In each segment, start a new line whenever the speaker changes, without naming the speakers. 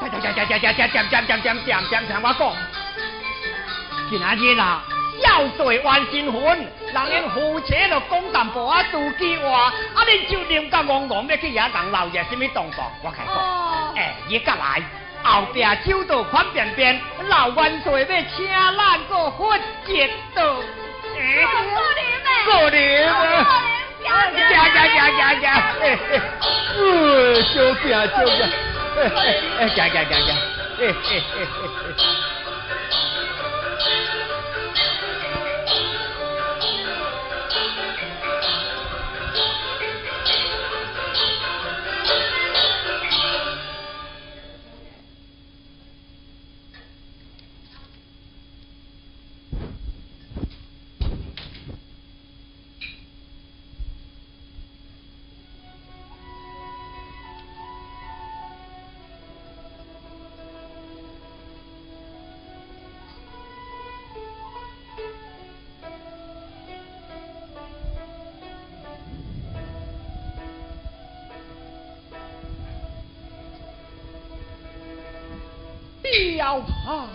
听听听听听听听听听听听听听我讲，今仔日啊，要对完新婚，人恁夫妻就讲淡薄啊，妒忌话，啊恁就念甲戆戆要去遐人老爷什么动作，我开讲，哎，你甲来，后壁酒道款便便，老万岁要请咱个婚结到，
哎，
过年
啊，
呀呀呀呀呀呀，哎哎，呃，小病小病，哎哎哎改改改改嘿嘿嘿嘿嘿
要怕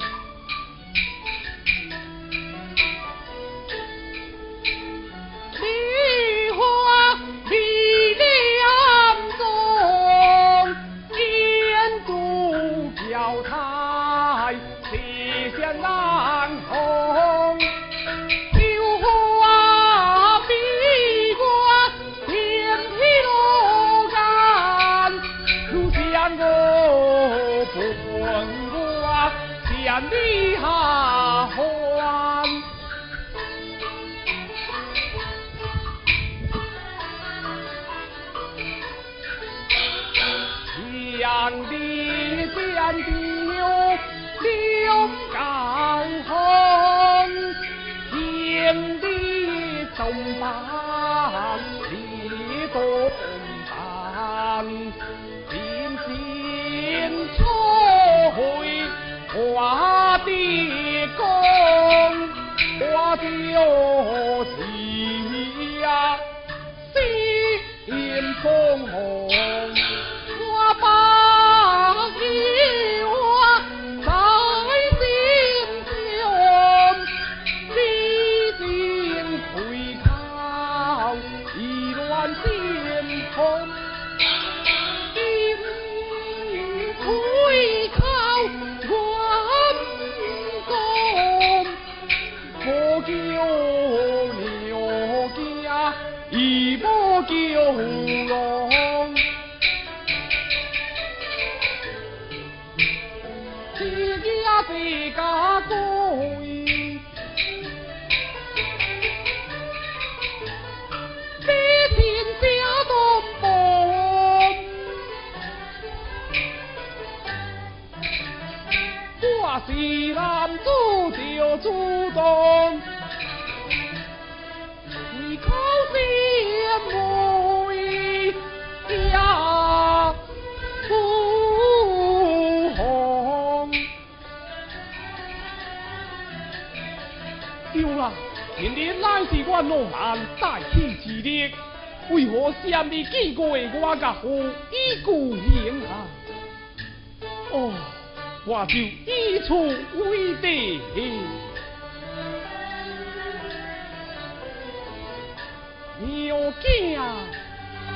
牛囝，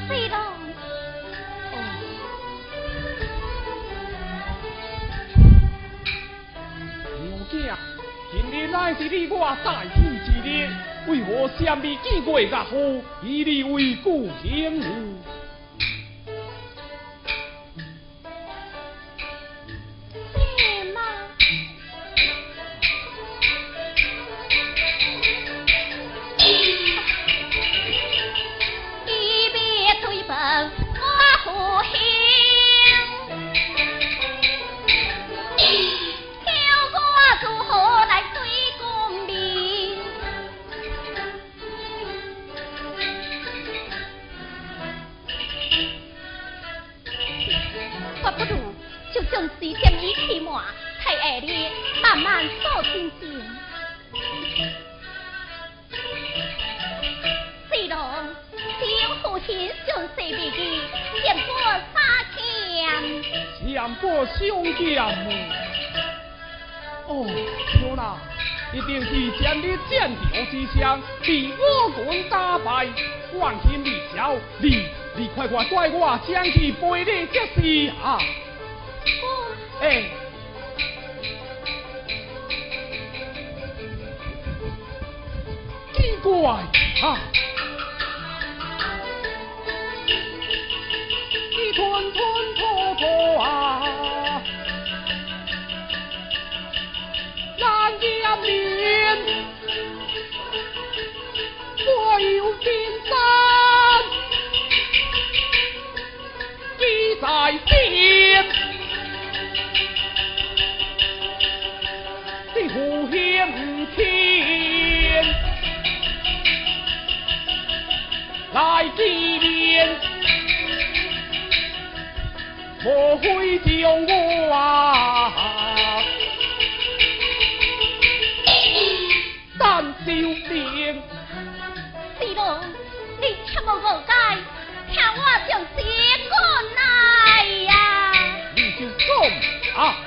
飞龙，
牛囝，今日乃是你我大喜之日，为何尚未见过甲好，以你为故乡军打败，万心未消。你，你快快带我将去陪你接事啊！哎，奇怪啊！你吞吞吐吐啊，难见面，我有心山，意在心，你呼险天，来见面。莫非叫我啊，但救命？
啊，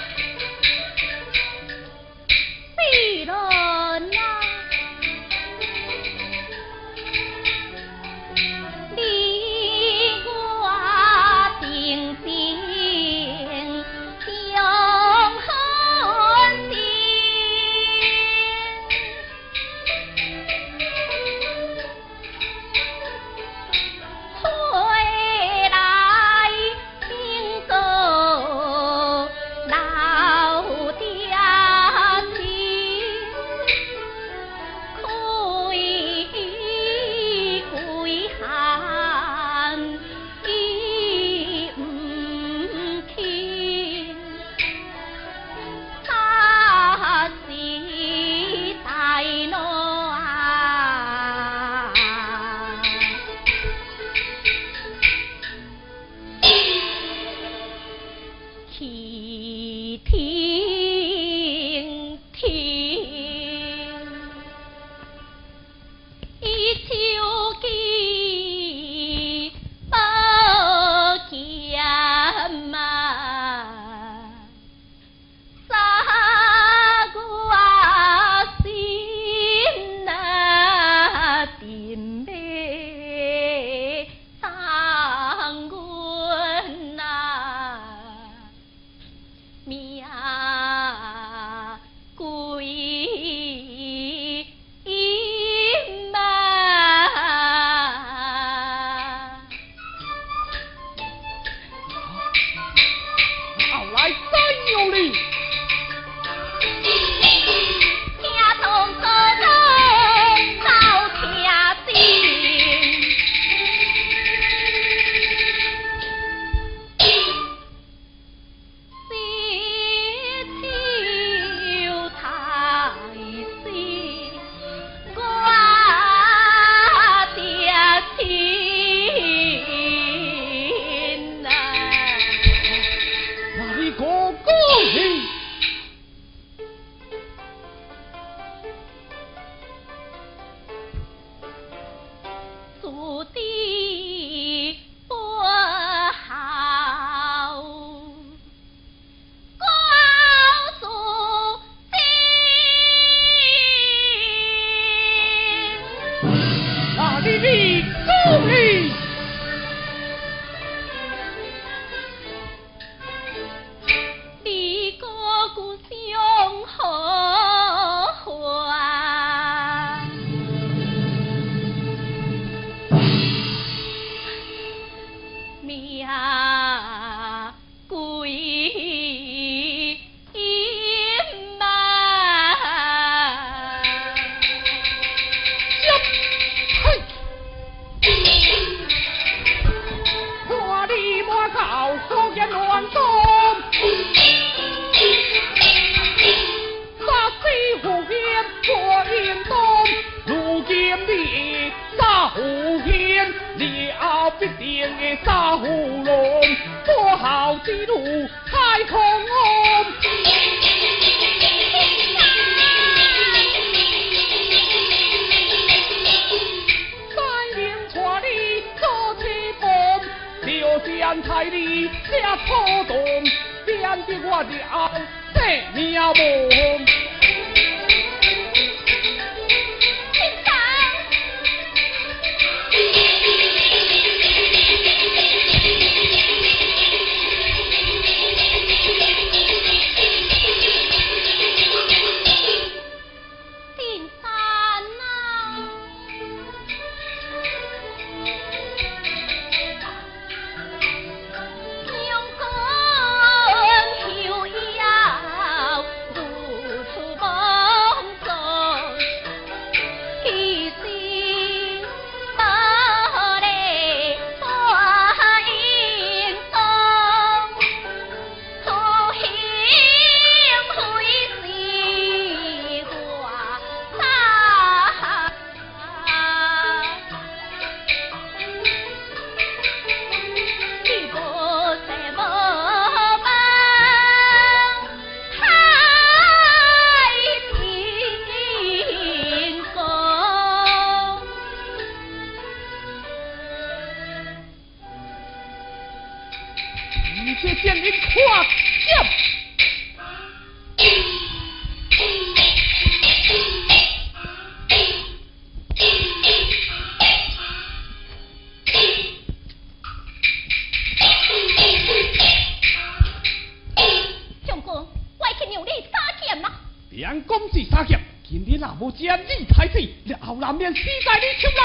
两公子三爷，今日若无将
你太子，后难免死在你
手内。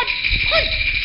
嘿。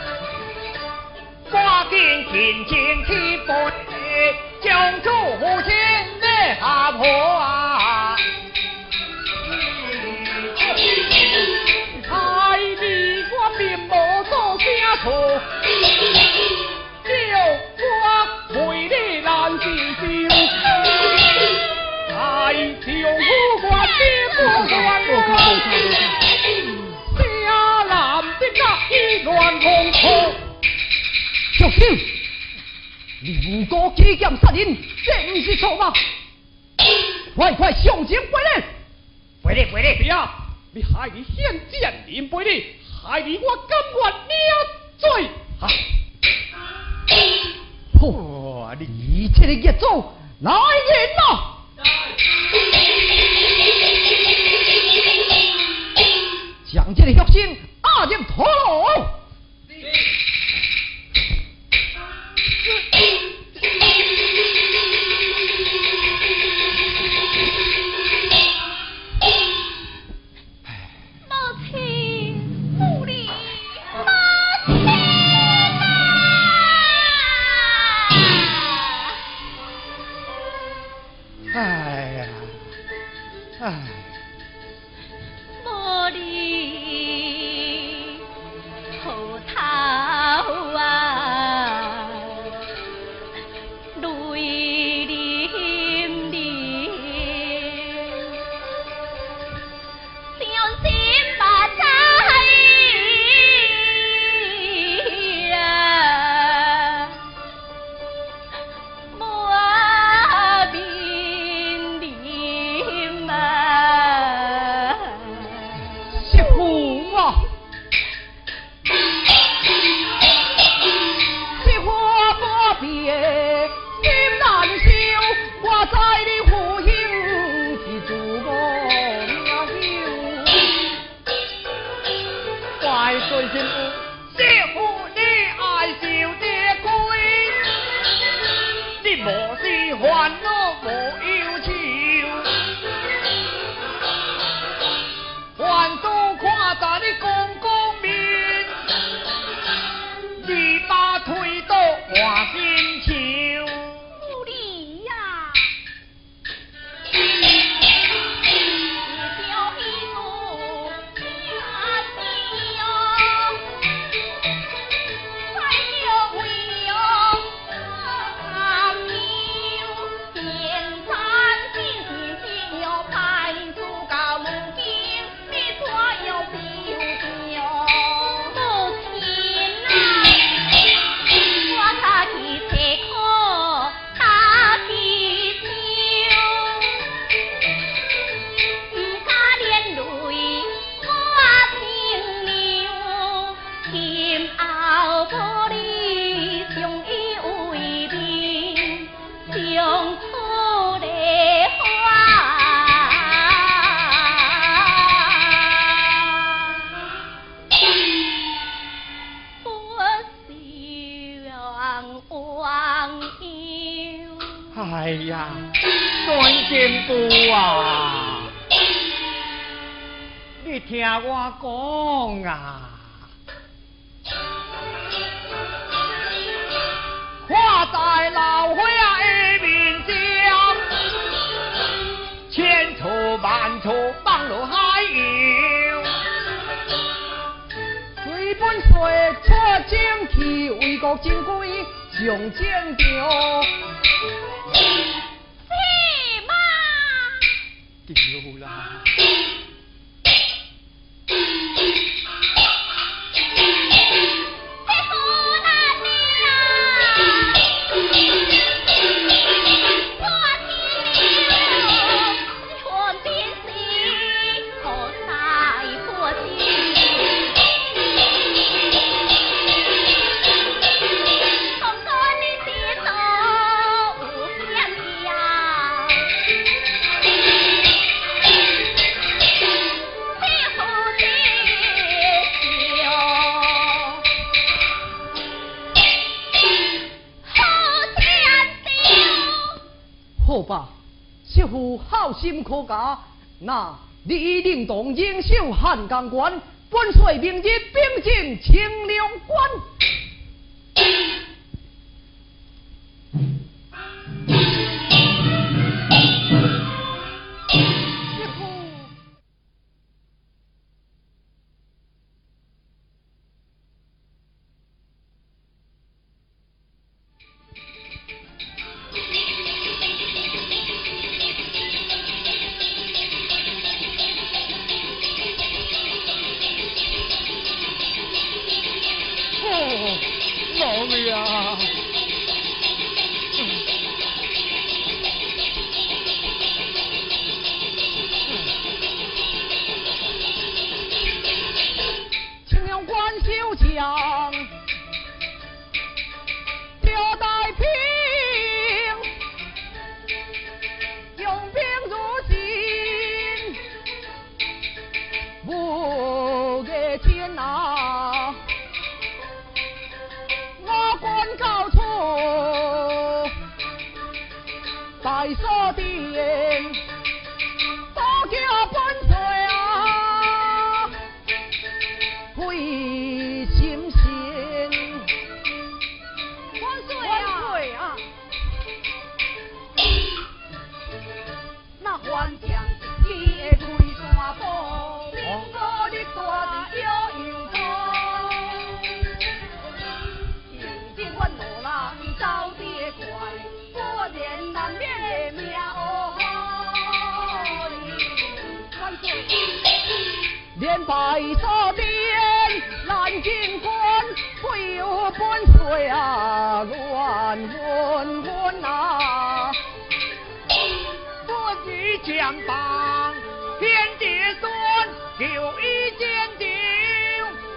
挂件前前去奔，将主父亲来下坡啊！
太弟我并无做家错，你
无辜欺奸杀人，这不是错吗？快快上前赔礼！
赔礼赔礼！呀，你害你现贱人赔礼，害你我甘愿领罪。
啊！哦，你这个孽种，来人呐！将这个血腥押进土牢。钢管。连败所边，难进关，会有本岁啊，乱混混啊！
我举将棒，天地孙，就一剑定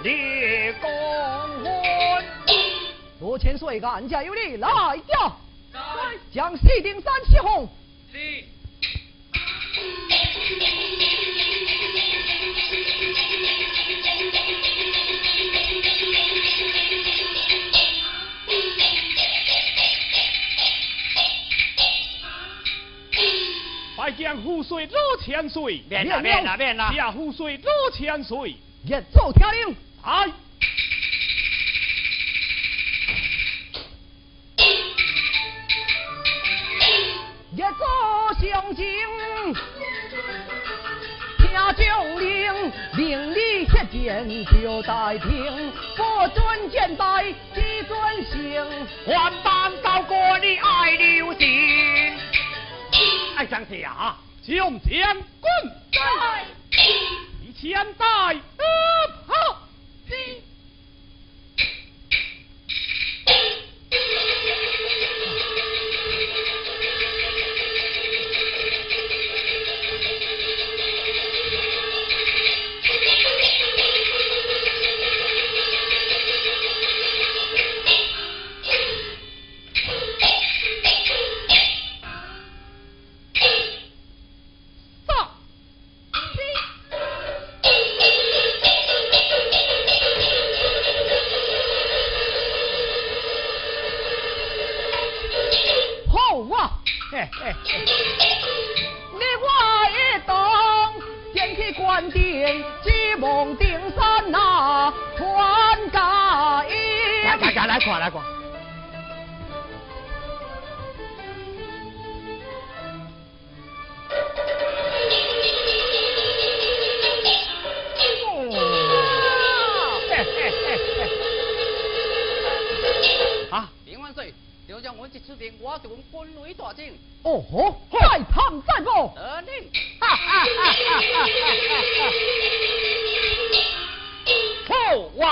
立功魂。
多千岁，俺家有礼来呀！将西顶山起红。
拜将虎岁入千岁，
免了。免了免了，
下虎岁入千岁，
一奏天令，
来。
一奏相敬，听将令，令你切见就待听，不准见拜即准行，
万般高过你爱留情。爱将下，
将将滚，一千代，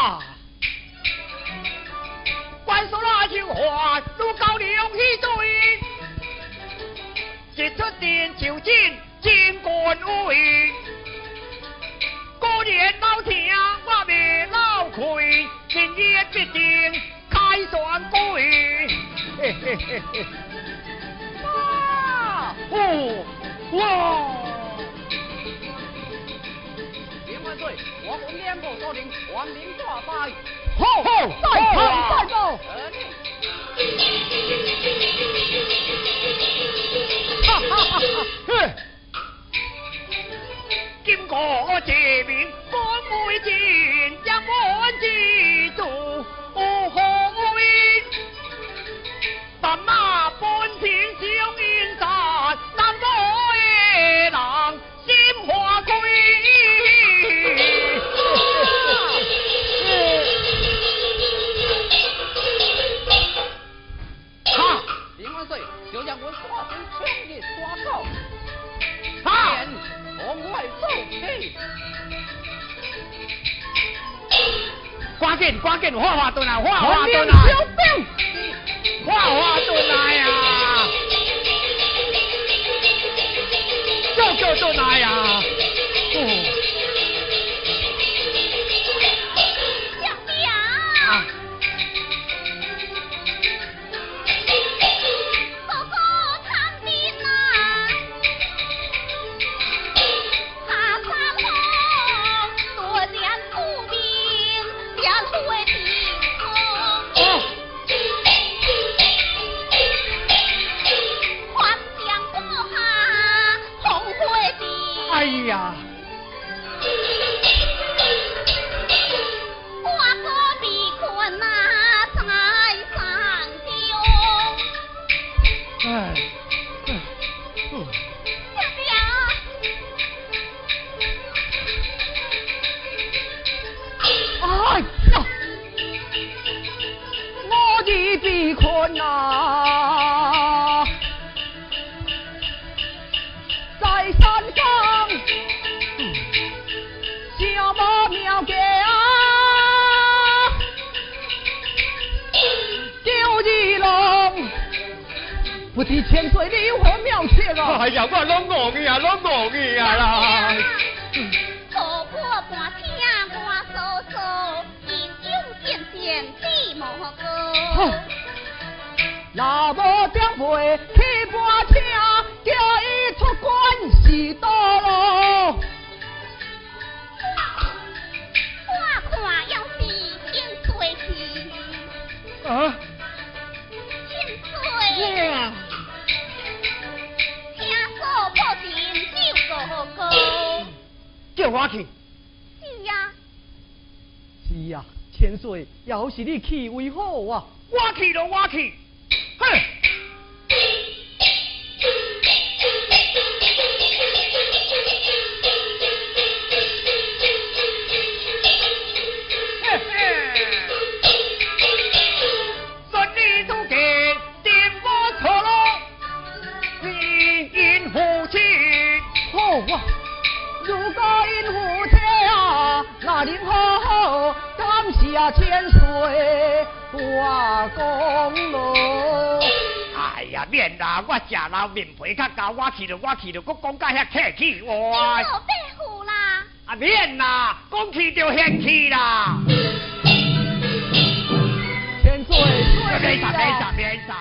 好
哇！关守那秋花，如高粱一对。一出电就进金冠位。过年老听我未老亏，今夜必定开双柜。嘿嘿嘿嘿！哇！哦哇！
我本两个率领全民大败。
好，好，再战再斗。
哈哈哈哈！哼！经过这面，我每见也满记住。
紧，
赶紧，花花蹲来，花花蹲来。花花蹲来呀！就就蹲来
千岁，你有何妙策啊？
哎呀，我拢误去啊，拢误去啊啦！
破破半天，我嫂嫂，英勇见见地莫高。
那么点会去半天，叫伊出关是多咯？
我看要是千岁去。
啊？叫我去。
是呀。
是呀，千岁，要是你去为好啊。
我去就我去。哼。
您好好感谢千岁大功劳。
哎呀，免啦，我食老面皮较厚，我去了，我去了，我讲甲遐客气话。
老伯父啦。
啊，免啦，讲去就嫌弃啦。
千岁，
免上，免上，免上，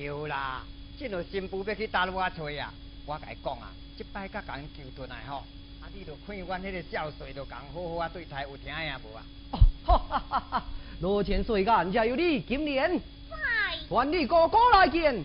对啦，这个新妇要去打我吹啊！我甲伊讲啊，即摆甲人求顿来吼，啊你着看阮迄个少帅，着共好好啊对待，有听影无啊？
哦哈哈哈哈！罗千岁甲人家有你，今年
欢
迎你哥哥来见。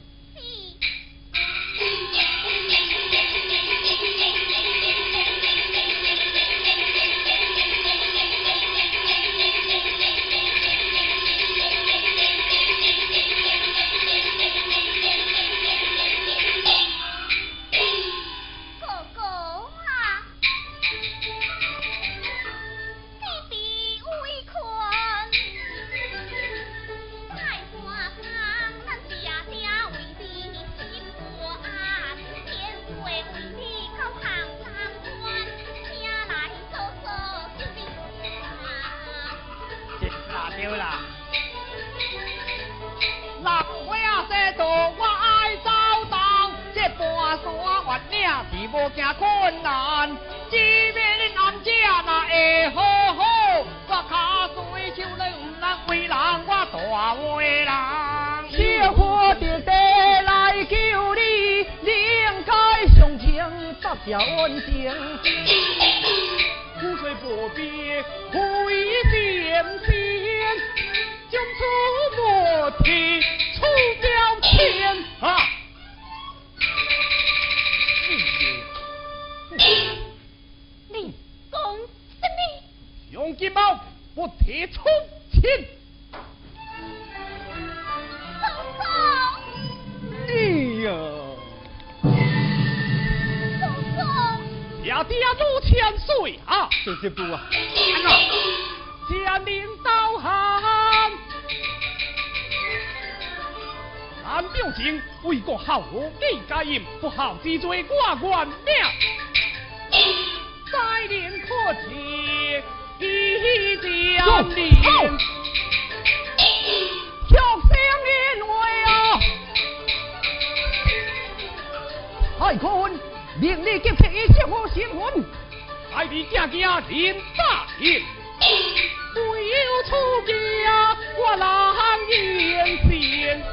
爹爹如千岁啊！
这些不啊，
家领导行，俺表情为国效劳，你家应不好之罪，我原谅。再练可气，一将领，
学生因为啊，海坤命你急切以救我新婚，
爱你家家连大应，唯有出家我难言先。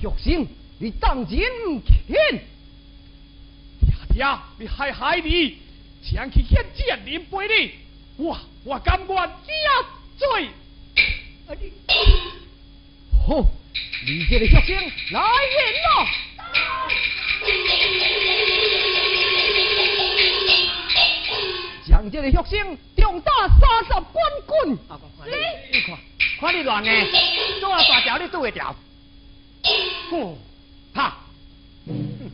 学生你当真欠？
爹爹，你还害你？前去献剑林陪你，我我甘愿加罪。
好，你这个学生来人咯！将这个学生重打三十棍棍。
你看，看你乱的，做啊大条你做会条。哼，哈。
你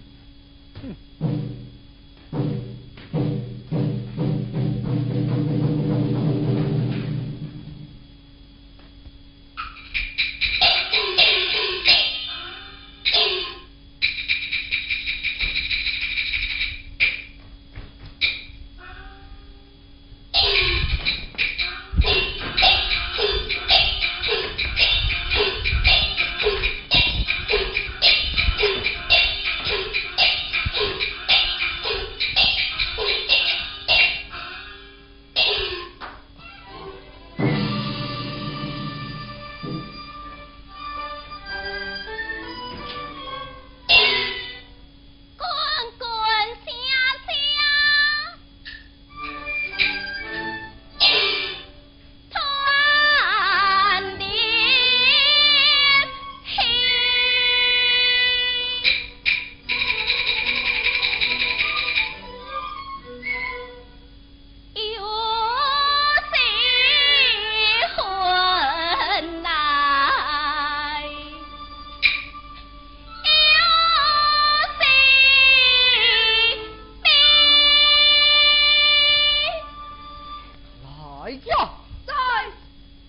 哎呀，在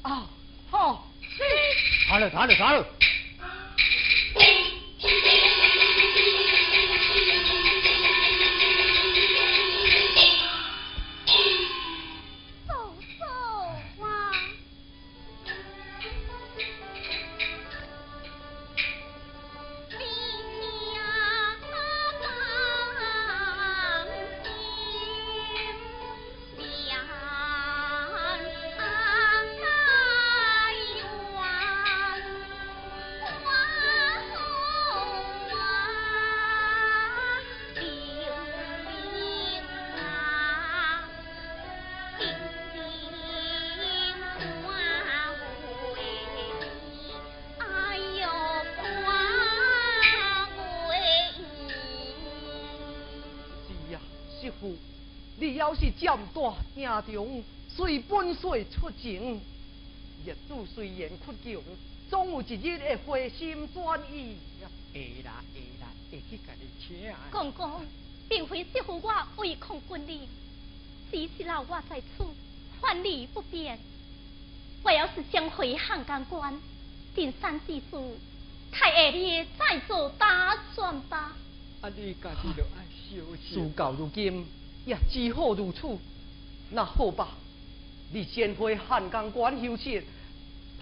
啊，好，好了，打了，打了。中，随本岁出征，业主虽然屈穷，总有一日会回心转意。
会啦会啦，会去甲你请。
公公，并非是乎我违抗军令，只是老我在此，万里不便。我要是想回汉江关，定山之事，太下你再做打算吧。
啊，你家己就爱小
事。到如今也只好如此，那好吧，你先回汉江关休息，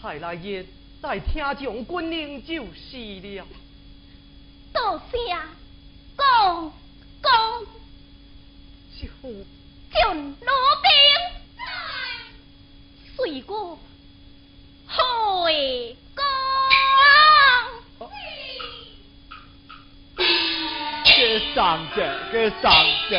太来爷再听从军令就是了。
多谢公公
是父
进罗兵，随我回宫。
给上者，给上着。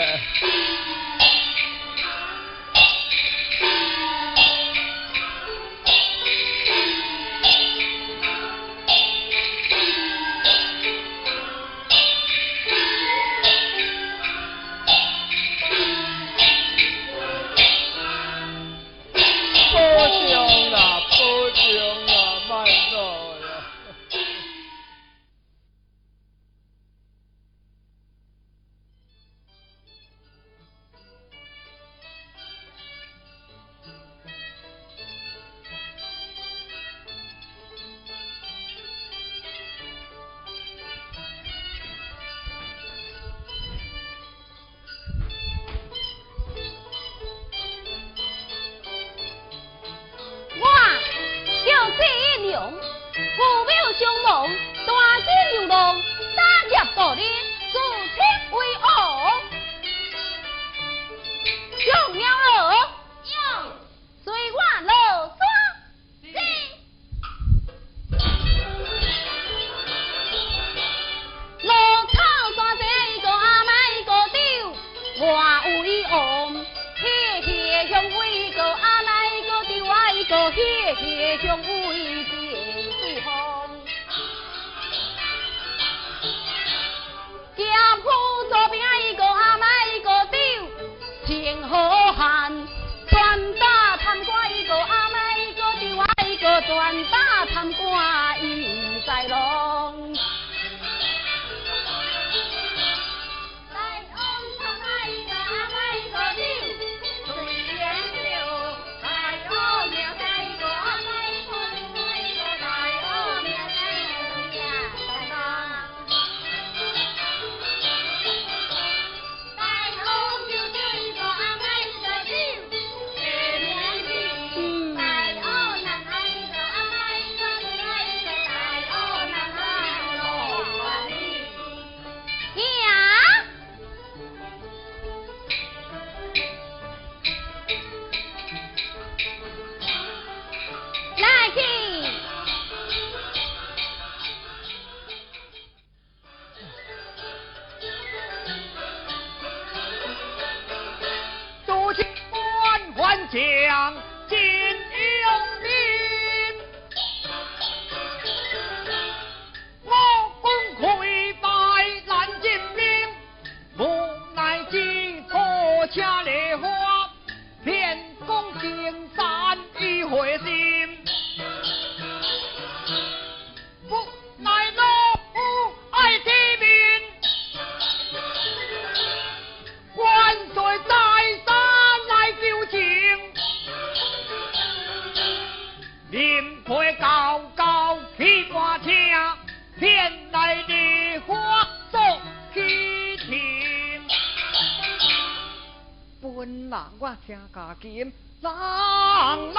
本人我听家金，人人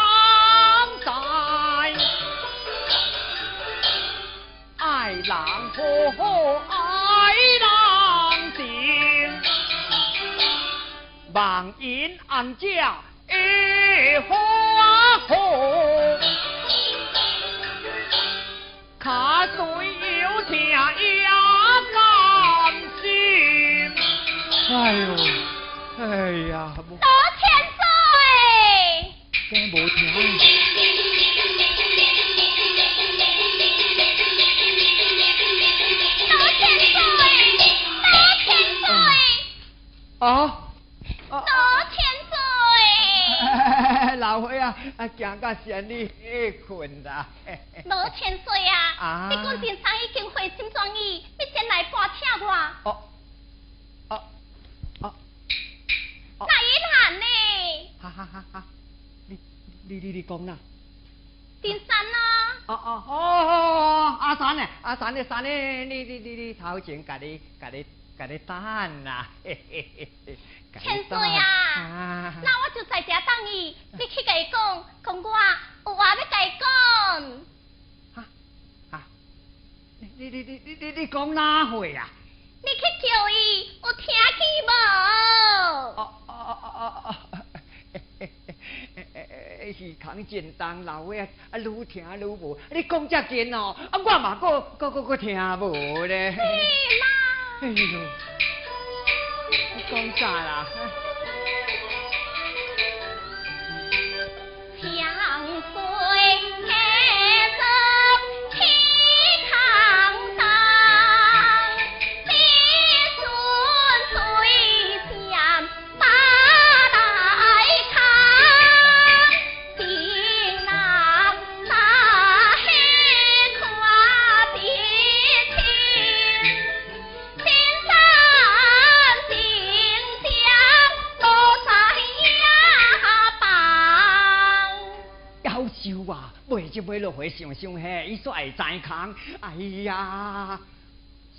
在。爱人好，爱人情。望因安家一花好，卡水有听也甘心。哎呦，哎呀，无
多千岁。
真无听。
多千岁，多千岁，
啊啊
多
老伙啊，啊行到山里去困啦。
无千岁啊！
啊
你讲丁山已经回心转意，你先来挂请我，
哈哈哈哈！你你你你讲啦？
丁山啊，
哦哦哦哦，阿山呢？阿山呢？山呢？你你你你头前家你家你家你等啦，嘿嘿嘿嘿。甲你
千岁
等
啊！那我就在这等伊，你去甲伊讲，讲我有话要甲伊讲。
哈哈，你你你你你你你讲哪会啊？
你去叫伊，有听见无？
哦哦哦哦哦，耳孔真重，老话啊愈听愈无。你讲遮紧哦，啊我嘛个个个个听无咧。哎呦，你讲啥啦？啊，袂就袂落回想想嘿，伊煞会知空。哎呀，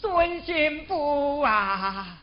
孙媳妇啊！